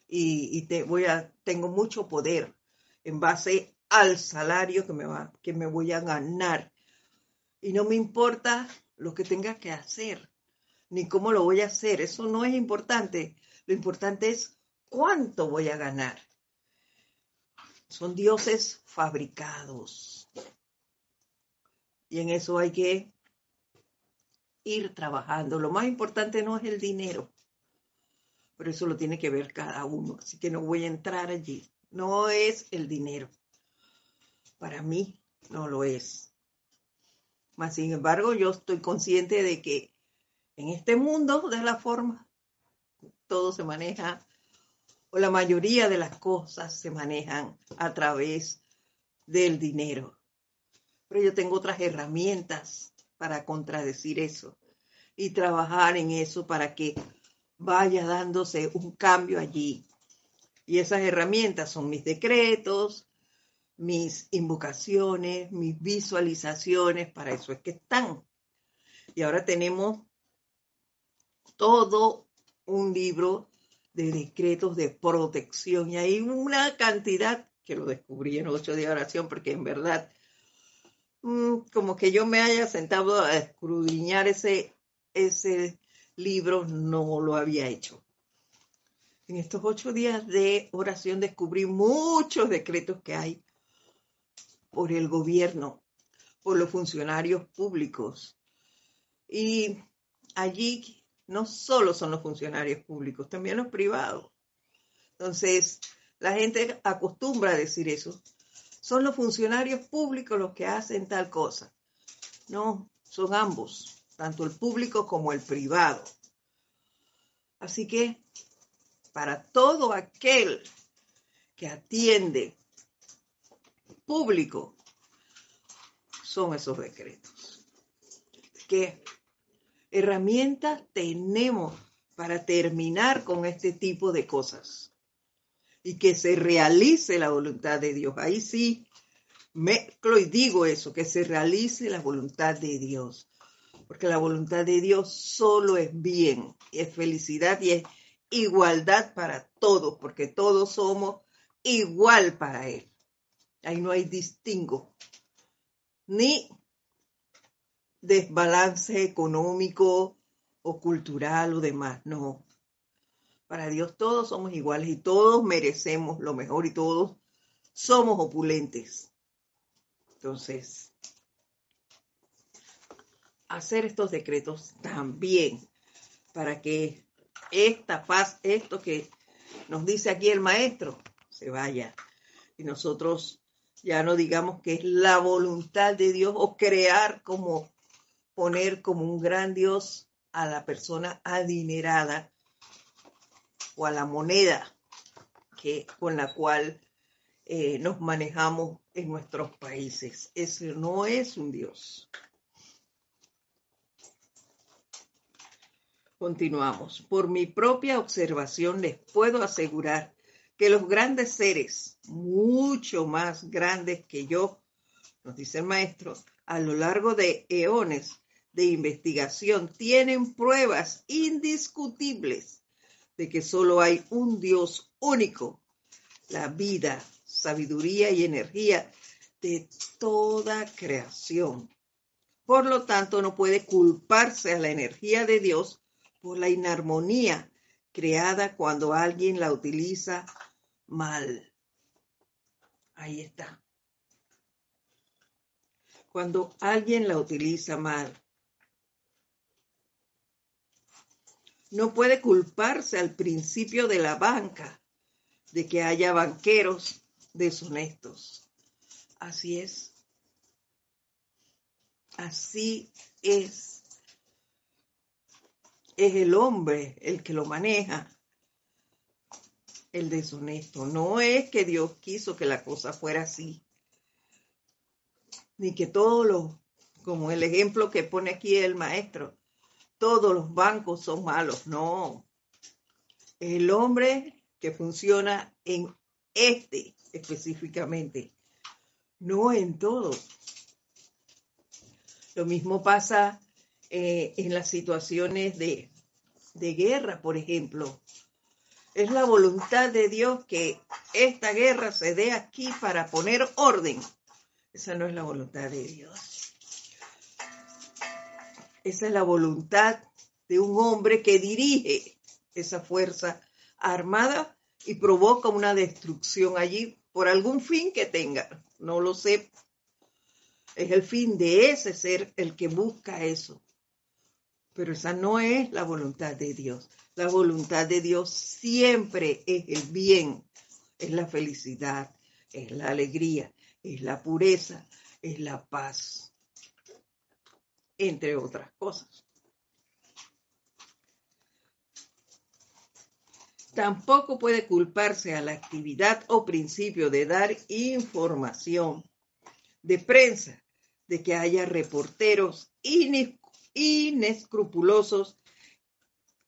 y, te voy a, tengo mucho poder en base al salario que me, va, que me voy a ganar. Y no me importa lo que tenga que hacer. ni cómo lo voy a hacer. Eso no es importante. Lo importante es cuánto voy a ganar. Son dioses fabricados. Y en eso hay que ir trabajando. Lo más importante no es el dinero, pero eso lo tiene que ver cada uno. Así que no voy a entrar allí. No es el dinero. Para mí no lo es. Mas, sin embargo, yo estoy consciente de que en este mundo de la forma, todo se maneja, o la mayoría de las cosas se manejan a través del dinero. Pero yo tengo otras herramientas para contradecir eso y trabajar en eso para que vaya dándose un cambio allí. Y esas herramientas son mis decretos, mis invocaciones, mis visualizaciones, para eso es que están. Y ahora tenemos todo un libro de decretos de protección y hay una cantidad que lo descubrí en ocho días de oración porque en verdad mm, como que yo me haya sentado a escudriñar ese, ese libro no lo había hecho. En estos ocho días de oración descubrí muchos decretos que hay por el gobierno, por los funcionarios públicos. Y allí no solo son los funcionarios públicos, también los privados. Entonces, la gente acostumbra a decir eso. Son los funcionarios públicos los que hacen tal cosa. No, son ambos, tanto el público como el privado. Así que, para todo aquel que atiende público, son esos decretos. Que herramientas tenemos para terminar con este tipo de cosas y que se realice la voluntad de Dios. Ahí sí mezclo y digo eso, que se realice la voluntad de Dios. Porque la voluntad de Dios solo es bien, es felicidad y es igualdad para todos, porque todos somos igual para Él. Ahí no hay distingo, ni desbalance económico o cultural o demás. No. Para Dios todos somos iguales y todos merecemos lo mejor y todos somos opulentes. Entonces, hacer estos decretos también para que esta paz, esto que nos dice aquí el maestro, se vaya y nosotros ya no digamos que es la voluntad de Dios o crear como poner como un gran Dios a la persona adinerada o a la moneda que, con la cual eh, nos manejamos en nuestros países. Ese no es un Dios. Continuamos. Por mi propia observación les puedo asegurar que los grandes seres, mucho más grandes que yo, nos dice el maestro, a lo largo de eones de investigación tienen pruebas indiscutibles de que solo hay un Dios único, la vida, sabiduría y energía de toda creación. Por lo tanto, no puede culparse a la energía de Dios por la inarmonía creada cuando alguien la utiliza mal. Ahí está. Cuando alguien la utiliza mal. No puede culparse al principio de la banca de que haya banqueros deshonestos. Así es. Así es. Es el hombre el que lo maneja, el deshonesto. No es que Dios quiso que la cosa fuera así. Ni que todo lo, como el ejemplo que pone aquí el maestro, todos los bancos son malos, no. El hombre que funciona en este específicamente, no en todo. Lo mismo pasa eh, en las situaciones de, de guerra, por ejemplo. Es la voluntad de Dios que esta guerra se dé aquí para poner orden. Esa no es la voluntad de Dios. Esa es la voluntad de un hombre que dirige esa fuerza armada y provoca una destrucción allí por algún fin que tenga. No lo sé. Es el fin de ese ser el que busca eso. Pero esa no es la voluntad de Dios. La voluntad de Dios siempre es el bien, es la felicidad, es la alegría, es la pureza, es la paz, entre otras cosas. Tampoco puede culparse a la actividad o principio de dar información de prensa de que haya reporteros inescrupulosos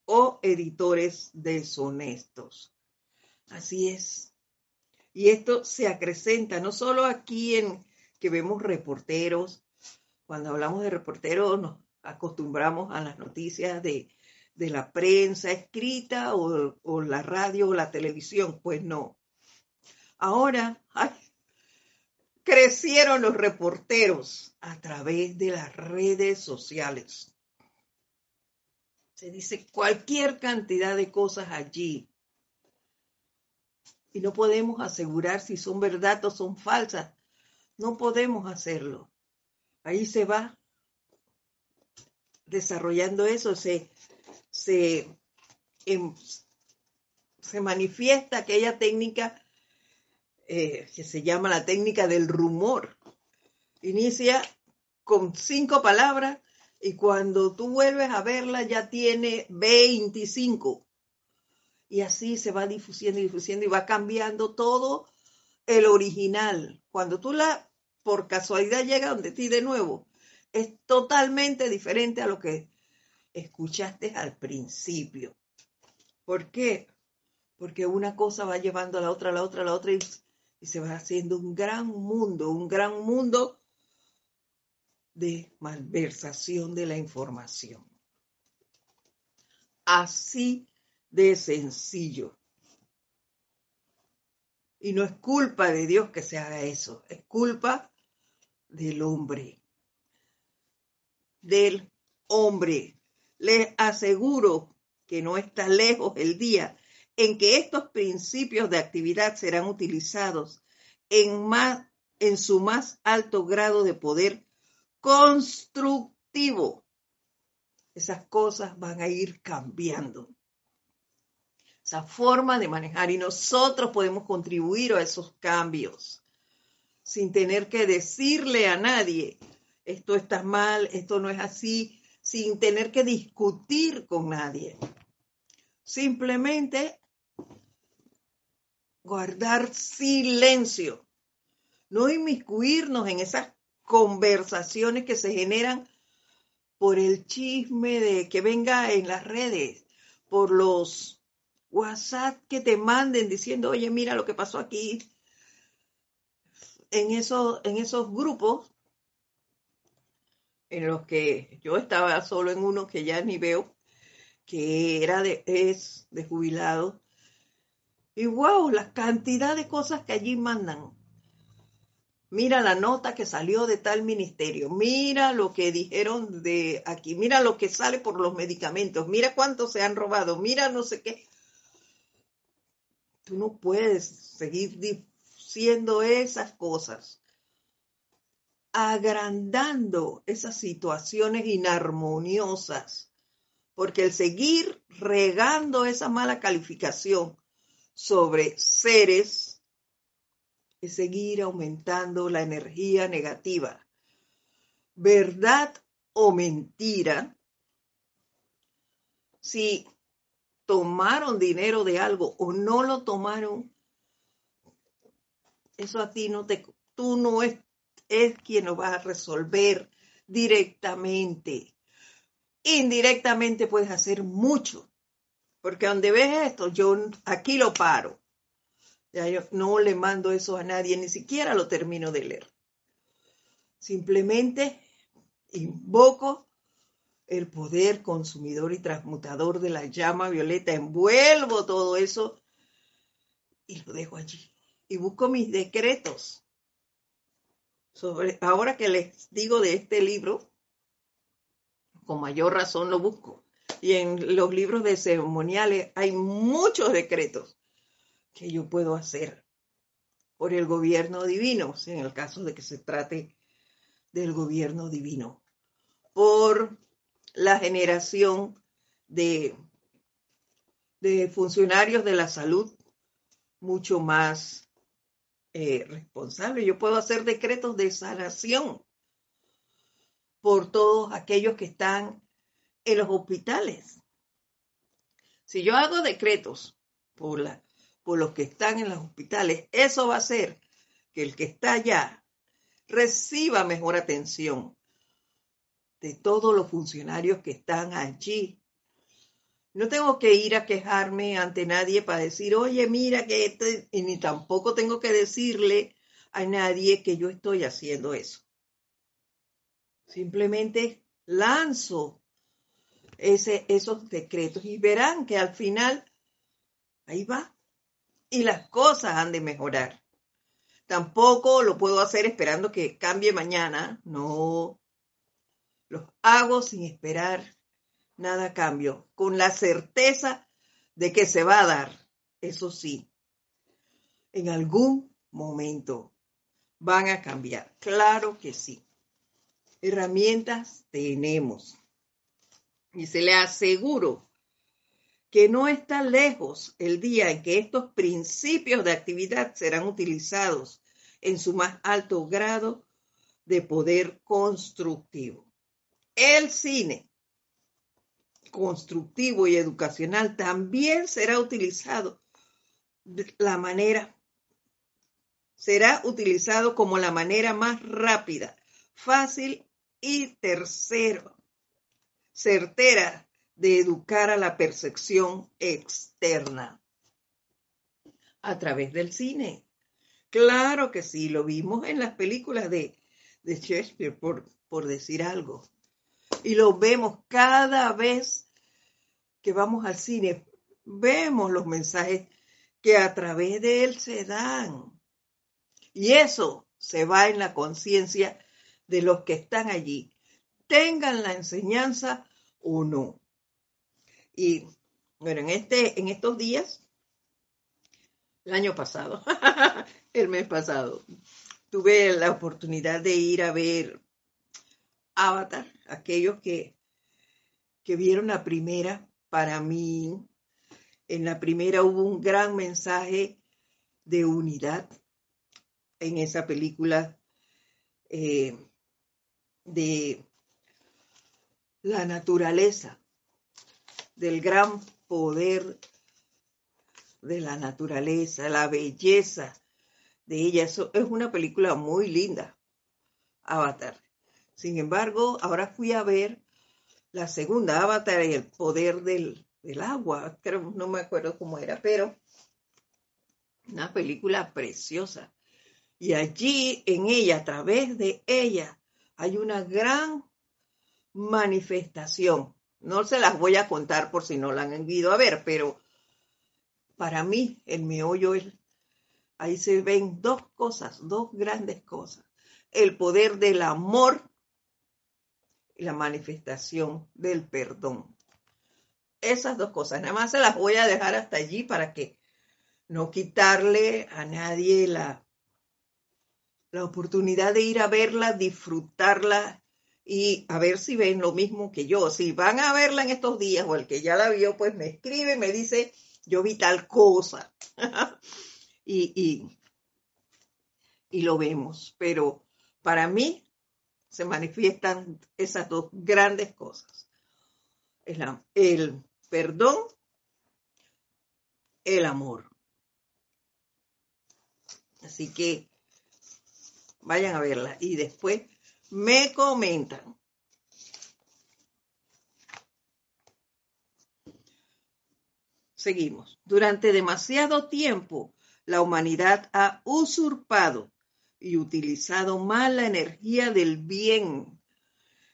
o editores deshonestos. Así es. Y esto se acrecenta no solo aquí en que vemos reporteros, cuando hablamos de reporteros nos acostumbramos a las noticias de, la prensa escrita o, o, la radio o la televisión, pues no. Ahora crecieron los reporteros a través de las redes sociales. Se dice cualquier cantidad de cosas allí. Y no podemos asegurar si son verdad o son falsas. No podemos hacerlo. Ahí se va desarrollando eso, se, se, em, se manifiesta aquella técnica eh, que se llama la técnica del rumor. Inicia con cinco palabras y cuando tú vuelves a verla ya tiene 25. Y así se va difusiendo y difusiendo y va cambiando todo el original. Cuando tú la, por casualidad, llega donde ti de nuevo, es totalmente diferente a lo que escuchaste al principio. ¿Por qué? Porque una cosa va llevando a la otra, a la otra, a la otra y, y se va haciendo un gran mundo, un gran mundo de malversación de la información. Así de sencillo. Y no es culpa de Dios que se haga eso, es culpa del hombre. Del hombre. Les aseguro que no está lejos el día en que estos principios de actividad serán utilizados en, más, en su más alto grado de poder constructivo. Esas cosas van a ir cambiando. Esa forma de manejar y nosotros podemos contribuir a esos cambios sin tener que decirle a nadie, esto está mal, esto no es así, sin tener que discutir con nadie. Simplemente guardar silencio, no inmiscuirnos en esas conversaciones que se generan por el chisme de que venga en las redes, por los WhatsApp que te manden diciendo, oye, mira lo que pasó aquí. En, eso, en esos grupos en los que yo estaba solo en uno que ya ni veo, que era de, es de jubilado. Y wow, la cantidad de cosas que allí mandan. Mira la nota que salió de tal ministerio, mira lo que dijeron de aquí, mira lo que sale por los medicamentos, mira cuánto se han robado, mira no sé qué. Tú no puedes seguir diciendo esas cosas, agrandando esas situaciones inarmoniosas, porque el seguir regando esa mala calificación sobre seres es seguir aumentando la energía negativa. ¿Verdad o mentira? Si tomaron dinero de algo o no lo tomaron, eso a ti no te, tú no es, es quien lo va a resolver directamente. Indirectamente puedes hacer mucho, porque donde ves esto, yo aquí lo paro. Ya yo no le mando eso a nadie, ni siquiera lo termino de leer. Simplemente invoco el poder consumidor y transmutador de la llama violeta, envuelvo todo eso y lo dejo allí. Y busco mis decretos. Sobre, ahora que les digo de este libro, con mayor razón lo busco. y en los libros de ceremoniales hay muchos decretos que yo puedo hacer por el gobierno divino, en el caso de que se trate del gobierno divino, por la generación de, de funcionarios de la salud mucho más eh, responsables. Yo puedo hacer decretos de sanación por todos aquellos que están en los hospitales. Si yo hago decretos por, por los que están en los hospitales, eso va a hacer que el que está allá reciba mejor atención de todos los funcionarios que están allí. No tengo que ir a quejarme ante nadie para decir, oye, mira que este, y ni tampoco tengo que decirle a nadie que yo estoy haciendo eso. Simplemente lanzo ese, esos decretos y verán que al final ahí va. Y las cosas han de mejorar. Tampoco lo puedo hacer esperando que cambie mañana. No. Los hago sin esperar nada cambio, con la certeza de que se va a dar. Eso sí, en algún momento van a cambiar. Claro que sí herramientas tenemos. Y se le aseguro que no está lejos el día en que estos principios de actividad serán utilizados en su más alto grado de poder constructivo. El cine constructivo y educacional también será utilizado la manera será utilizado como la manera más rápida, fácil y tercero, certera de educar a la percepción externa a través del cine. Claro que sí, lo vimos en las películas de, de Shakespeare, por, por decir algo. Y lo vemos cada vez que vamos al cine. Vemos los mensajes que a través de él se dan. Y eso se va en la conciencia de los que están allí, tengan la enseñanza o no. Y bueno, en, este, en estos días, el año pasado, el mes pasado, tuve la oportunidad de ir a ver Avatar, aquellos que, que vieron la primera, para mí, en la primera hubo un gran mensaje de unidad en esa película. Eh, de la naturaleza, del gran poder de la naturaleza, la belleza de ella. Eso es una película muy linda, Avatar. Sin embargo, ahora fui a ver la segunda, Avatar y el poder del, del agua. Creo, no me acuerdo cómo era, pero una película preciosa. Y allí, en ella, a través de ella, hay una gran manifestación. No se las voy a contar por si no la han ido a ver, pero para mí el meollo es, ahí se ven dos cosas, dos grandes cosas. El poder del amor y la manifestación del perdón. Esas dos cosas, nada más se las voy a dejar hasta allí para que no quitarle a nadie la, la oportunidad de ir a verla, disfrutarla y a ver si ven lo mismo que yo. Si van a verla en estos días o el que ya la vio, pues me escribe, me dice, yo vi tal cosa. y, y, y lo vemos. Pero para mí se manifiestan esas dos grandes cosas. El, el perdón, el amor. Así que Vayan a verla y después me comentan. Seguimos. Durante demasiado tiempo, la humanidad ha usurpado y utilizado mal la energía del bien.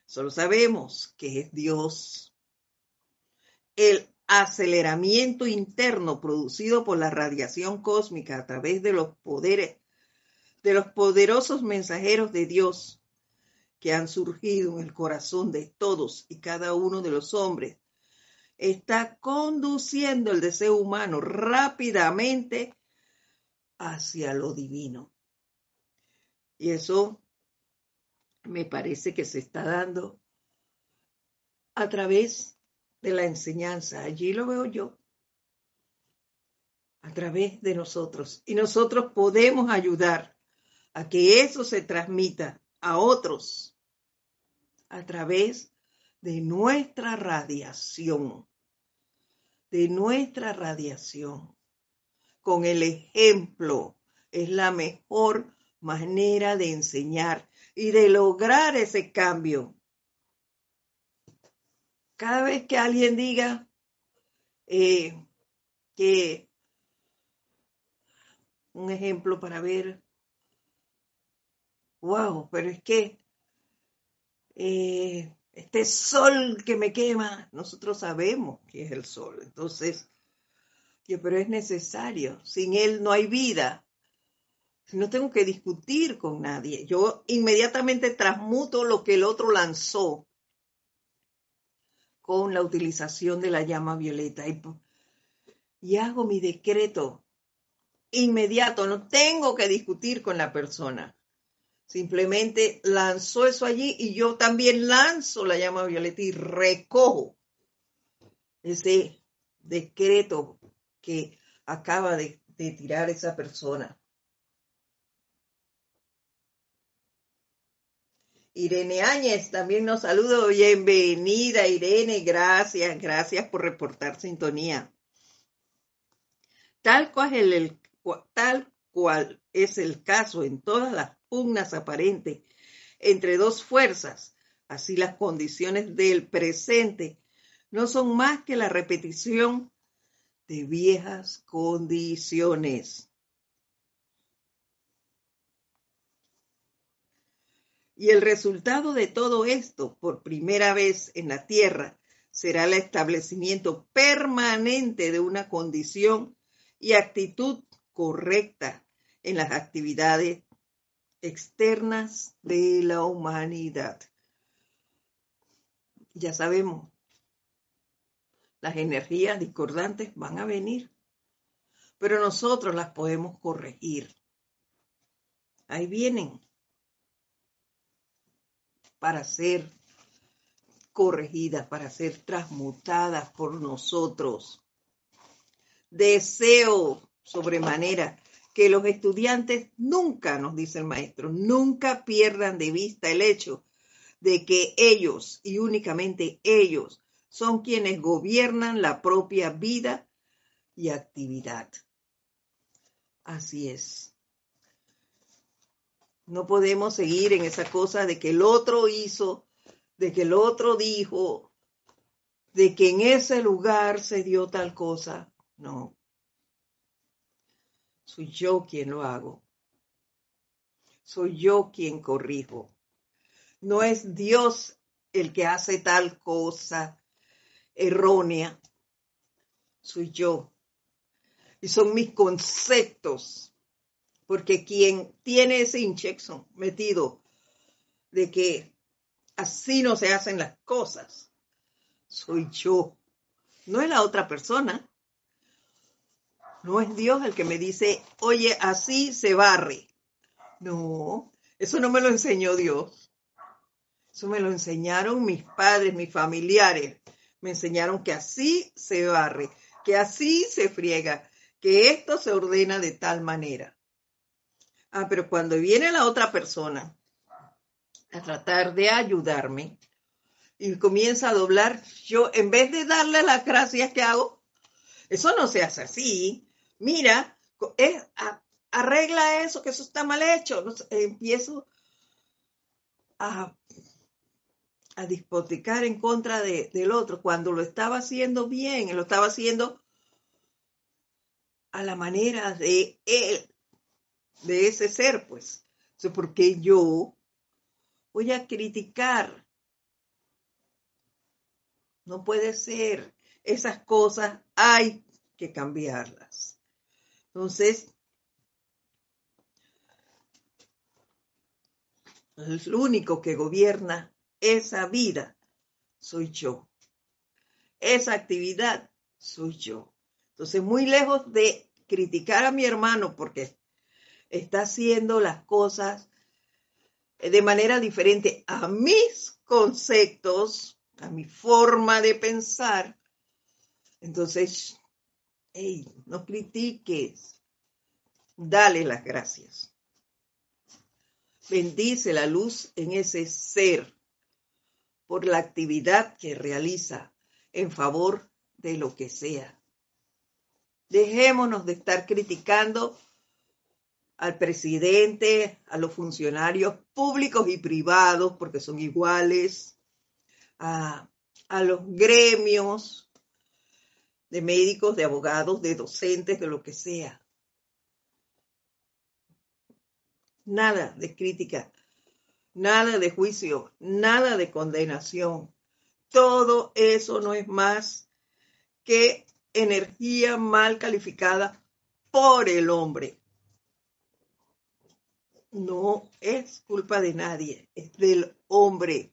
Solo sabemos que es Dios. El aceleramiento interno producido por la radiación cósmica a través de los poderes de los poderosos mensajeros de Dios que han surgido en el corazón de todos y cada uno de los hombres está conduciendo el deseo humano rápidamente hacia lo divino. Y eso me parece que se está dando a través de la enseñanza. Allí lo veo yo. A través de nosotros. Y nosotros podemos ayudar a que eso se transmita a otros a través de nuestra radiación. De nuestra radiación. Con el ejemplo es la mejor manera de enseñar y de lograr ese cambio. Cada vez que alguien diga eh, que un ejemplo para ver, wow, pero es que eh, este sol que me quema, nosotros sabemos que es el sol, entonces, pero es necesario, sin él no hay vida, no tengo que discutir con nadie. Yo inmediatamente transmuto lo que el otro lanzó con la utilización de la llama violeta y, y hago mi decreto inmediato. No tengo que discutir con la persona. Simplemente lanzó eso allí y yo también lanzo la llama violeta y recojo ese decreto que acaba de, de tirar esa persona. Irene Áñez también nos saluda. Bienvenida, Irene. Gracias, gracias por reportar sintonía. Tal cual, tal cual es el caso en todas las pugnas aparentes entre dos fuerzas, así las condiciones del presente no son más que la repetición de viejas condiciones. Y el resultado de todo esto, por primera vez en la Tierra, será el establecimiento permanente de una condición y actitud correcta en las actividades externas de la humanidad. Ya sabemos, las energías discordantes van a venir, pero nosotros las podemos corregir. Ahí vienen para ser corregidas, para ser transmutadas por nosotros. Deseo sobremanera que los estudiantes nunca, nos dice el maestro, nunca pierdan de vista el hecho de que ellos y únicamente ellos son quienes gobiernan la propia vida y actividad. Así es. No podemos seguir en esa cosa de que el otro hizo, de que el otro dijo, de que en ese lugar se dio tal cosa. No. Soy yo quien lo hago. Soy yo quien corrijo. No es Dios el que hace tal cosa errónea. Soy yo. Y son mis conceptos porque quien tiene ese inchection metido de que así no se hacen las cosas, soy yo, no es la otra persona. No es Dios el que me dice, oye, así se barre. No, eso no me lo enseñó Dios. Eso me lo enseñaron mis padres, mis familiares. Me enseñaron que así se barre, que así se friega, que esto se ordena de tal manera. Ah, pero cuando viene la otra persona a tratar de ayudarme y comienza a doblar, yo en vez de darle las gracias que hago, eso no se hace así. Mira, arregla eso, que eso está mal hecho. empiezo a, a dispoticar en contra del otro cuando lo estaba haciendo bien, lo estaba haciendo a la manera de él, de ese ser, pues. porque yo voy a criticar? No puede ser. Esas cosas hay que cambiarlas. Entonces, el único que gobierna esa vida soy yo. esa actividad soy yo. Entonces, muy lejos de criticar a mi hermano porque está haciendo las cosas de manera diferente a mis conceptos, a mi forma de pensar, entonces, hey, no critiques, dale las gracias. Bendice la luz en ese ser por la actividad que realiza en favor de lo que sea. Dejémonos de estar criticando al presidente, a los funcionarios públicos y privados, porque son iguales, a, a los gremios de médicos, de abogados, de docentes, de lo que sea. Nada de crítica, nada de juicio, nada de condenación. Todo eso no es más que energía mal calificada por el hombre. No es culpa de nadie, es del hombre.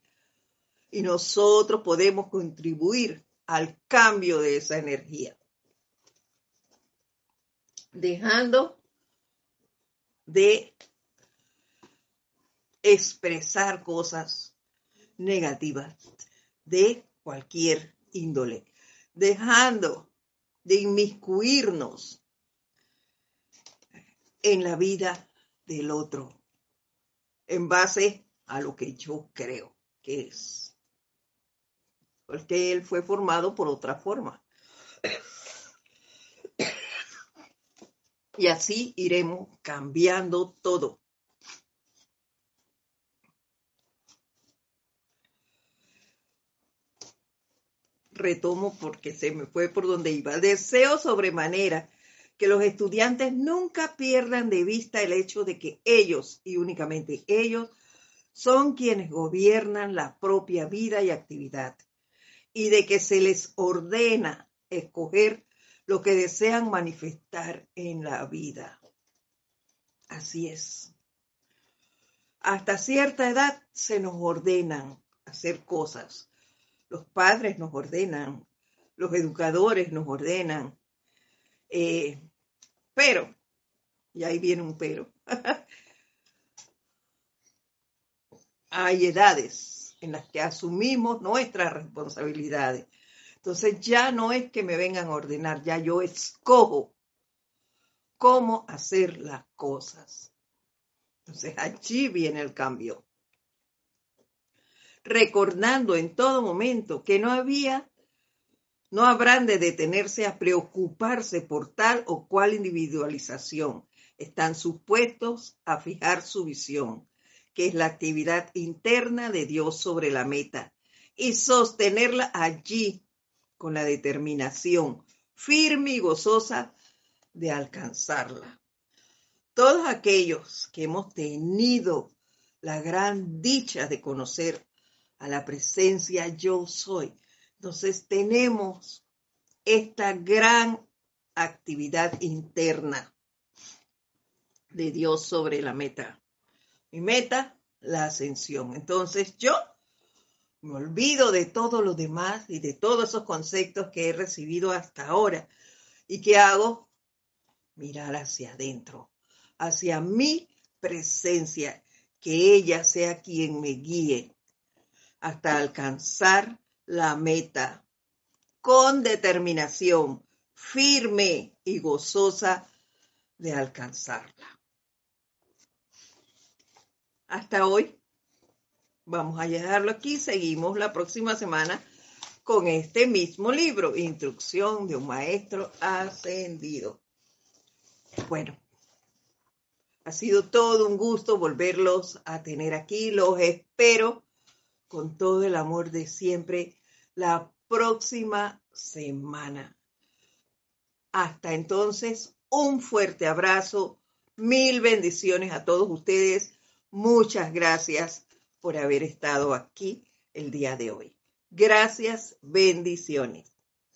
Y nosotros podemos contribuir al cambio de esa energía. Dejando de expresar cosas negativas de cualquier índole, dejando de inmiscuirnos en la vida del otro en base a lo que yo creo que es. Porque él fue formado por otra forma. Y así iremos cambiando todo. retomo porque se me fue por donde iba. Deseo sobremanera que los estudiantes nunca pierdan de vista el hecho de que ellos y únicamente ellos son quienes gobiernan la propia vida y actividad y de que se les ordena escoger lo que desean manifestar en la vida. Así es. Hasta cierta edad se nos ordenan hacer cosas los padres nos ordenan, los educadores nos ordenan, eh, pero, y ahí viene un pero, hay edades en las que asumimos nuestras responsabilidades. Entonces ya no es que me vengan a ordenar, ya yo escojo cómo hacer las cosas. Entonces allí viene el cambio recordando en todo momento que no había, no habrán de detenerse a preocuparse por tal o cual individualización. Están supuestos a fijar su visión, que es la actividad interna de Dios sobre la meta, y sostenerla allí con la determinación firme y gozosa de alcanzarla. Todos aquellos que hemos tenido la gran dicha de conocer a la presencia yo soy. Entonces tenemos esta gran actividad interna de Dios sobre la meta. Mi meta, la ascensión. Entonces yo me olvido de todo lo demás y de todos esos conceptos que he recibido hasta ahora. ¿Y qué hago? Mirar hacia adentro, hacia mi presencia, que ella sea quien me guíe hasta alcanzar la meta con determinación firme y gozosa de alcanzarla. Hasta hoy. Vamos a dejarlo aquí. Seguimos la próxima semana con este mismo libro, Instrucción de un Maestro Ascendido. Bueno, ha sido todo un gusto volverlos a tener aquí. Los espero con todo el amor de siempre la próxima semana. Hasta entonces, un fuerte abrazo, mil bendiciones a todos ustedes. Muchas gracias por haber estado aquí el día de hoy. Gracias, bendiciones.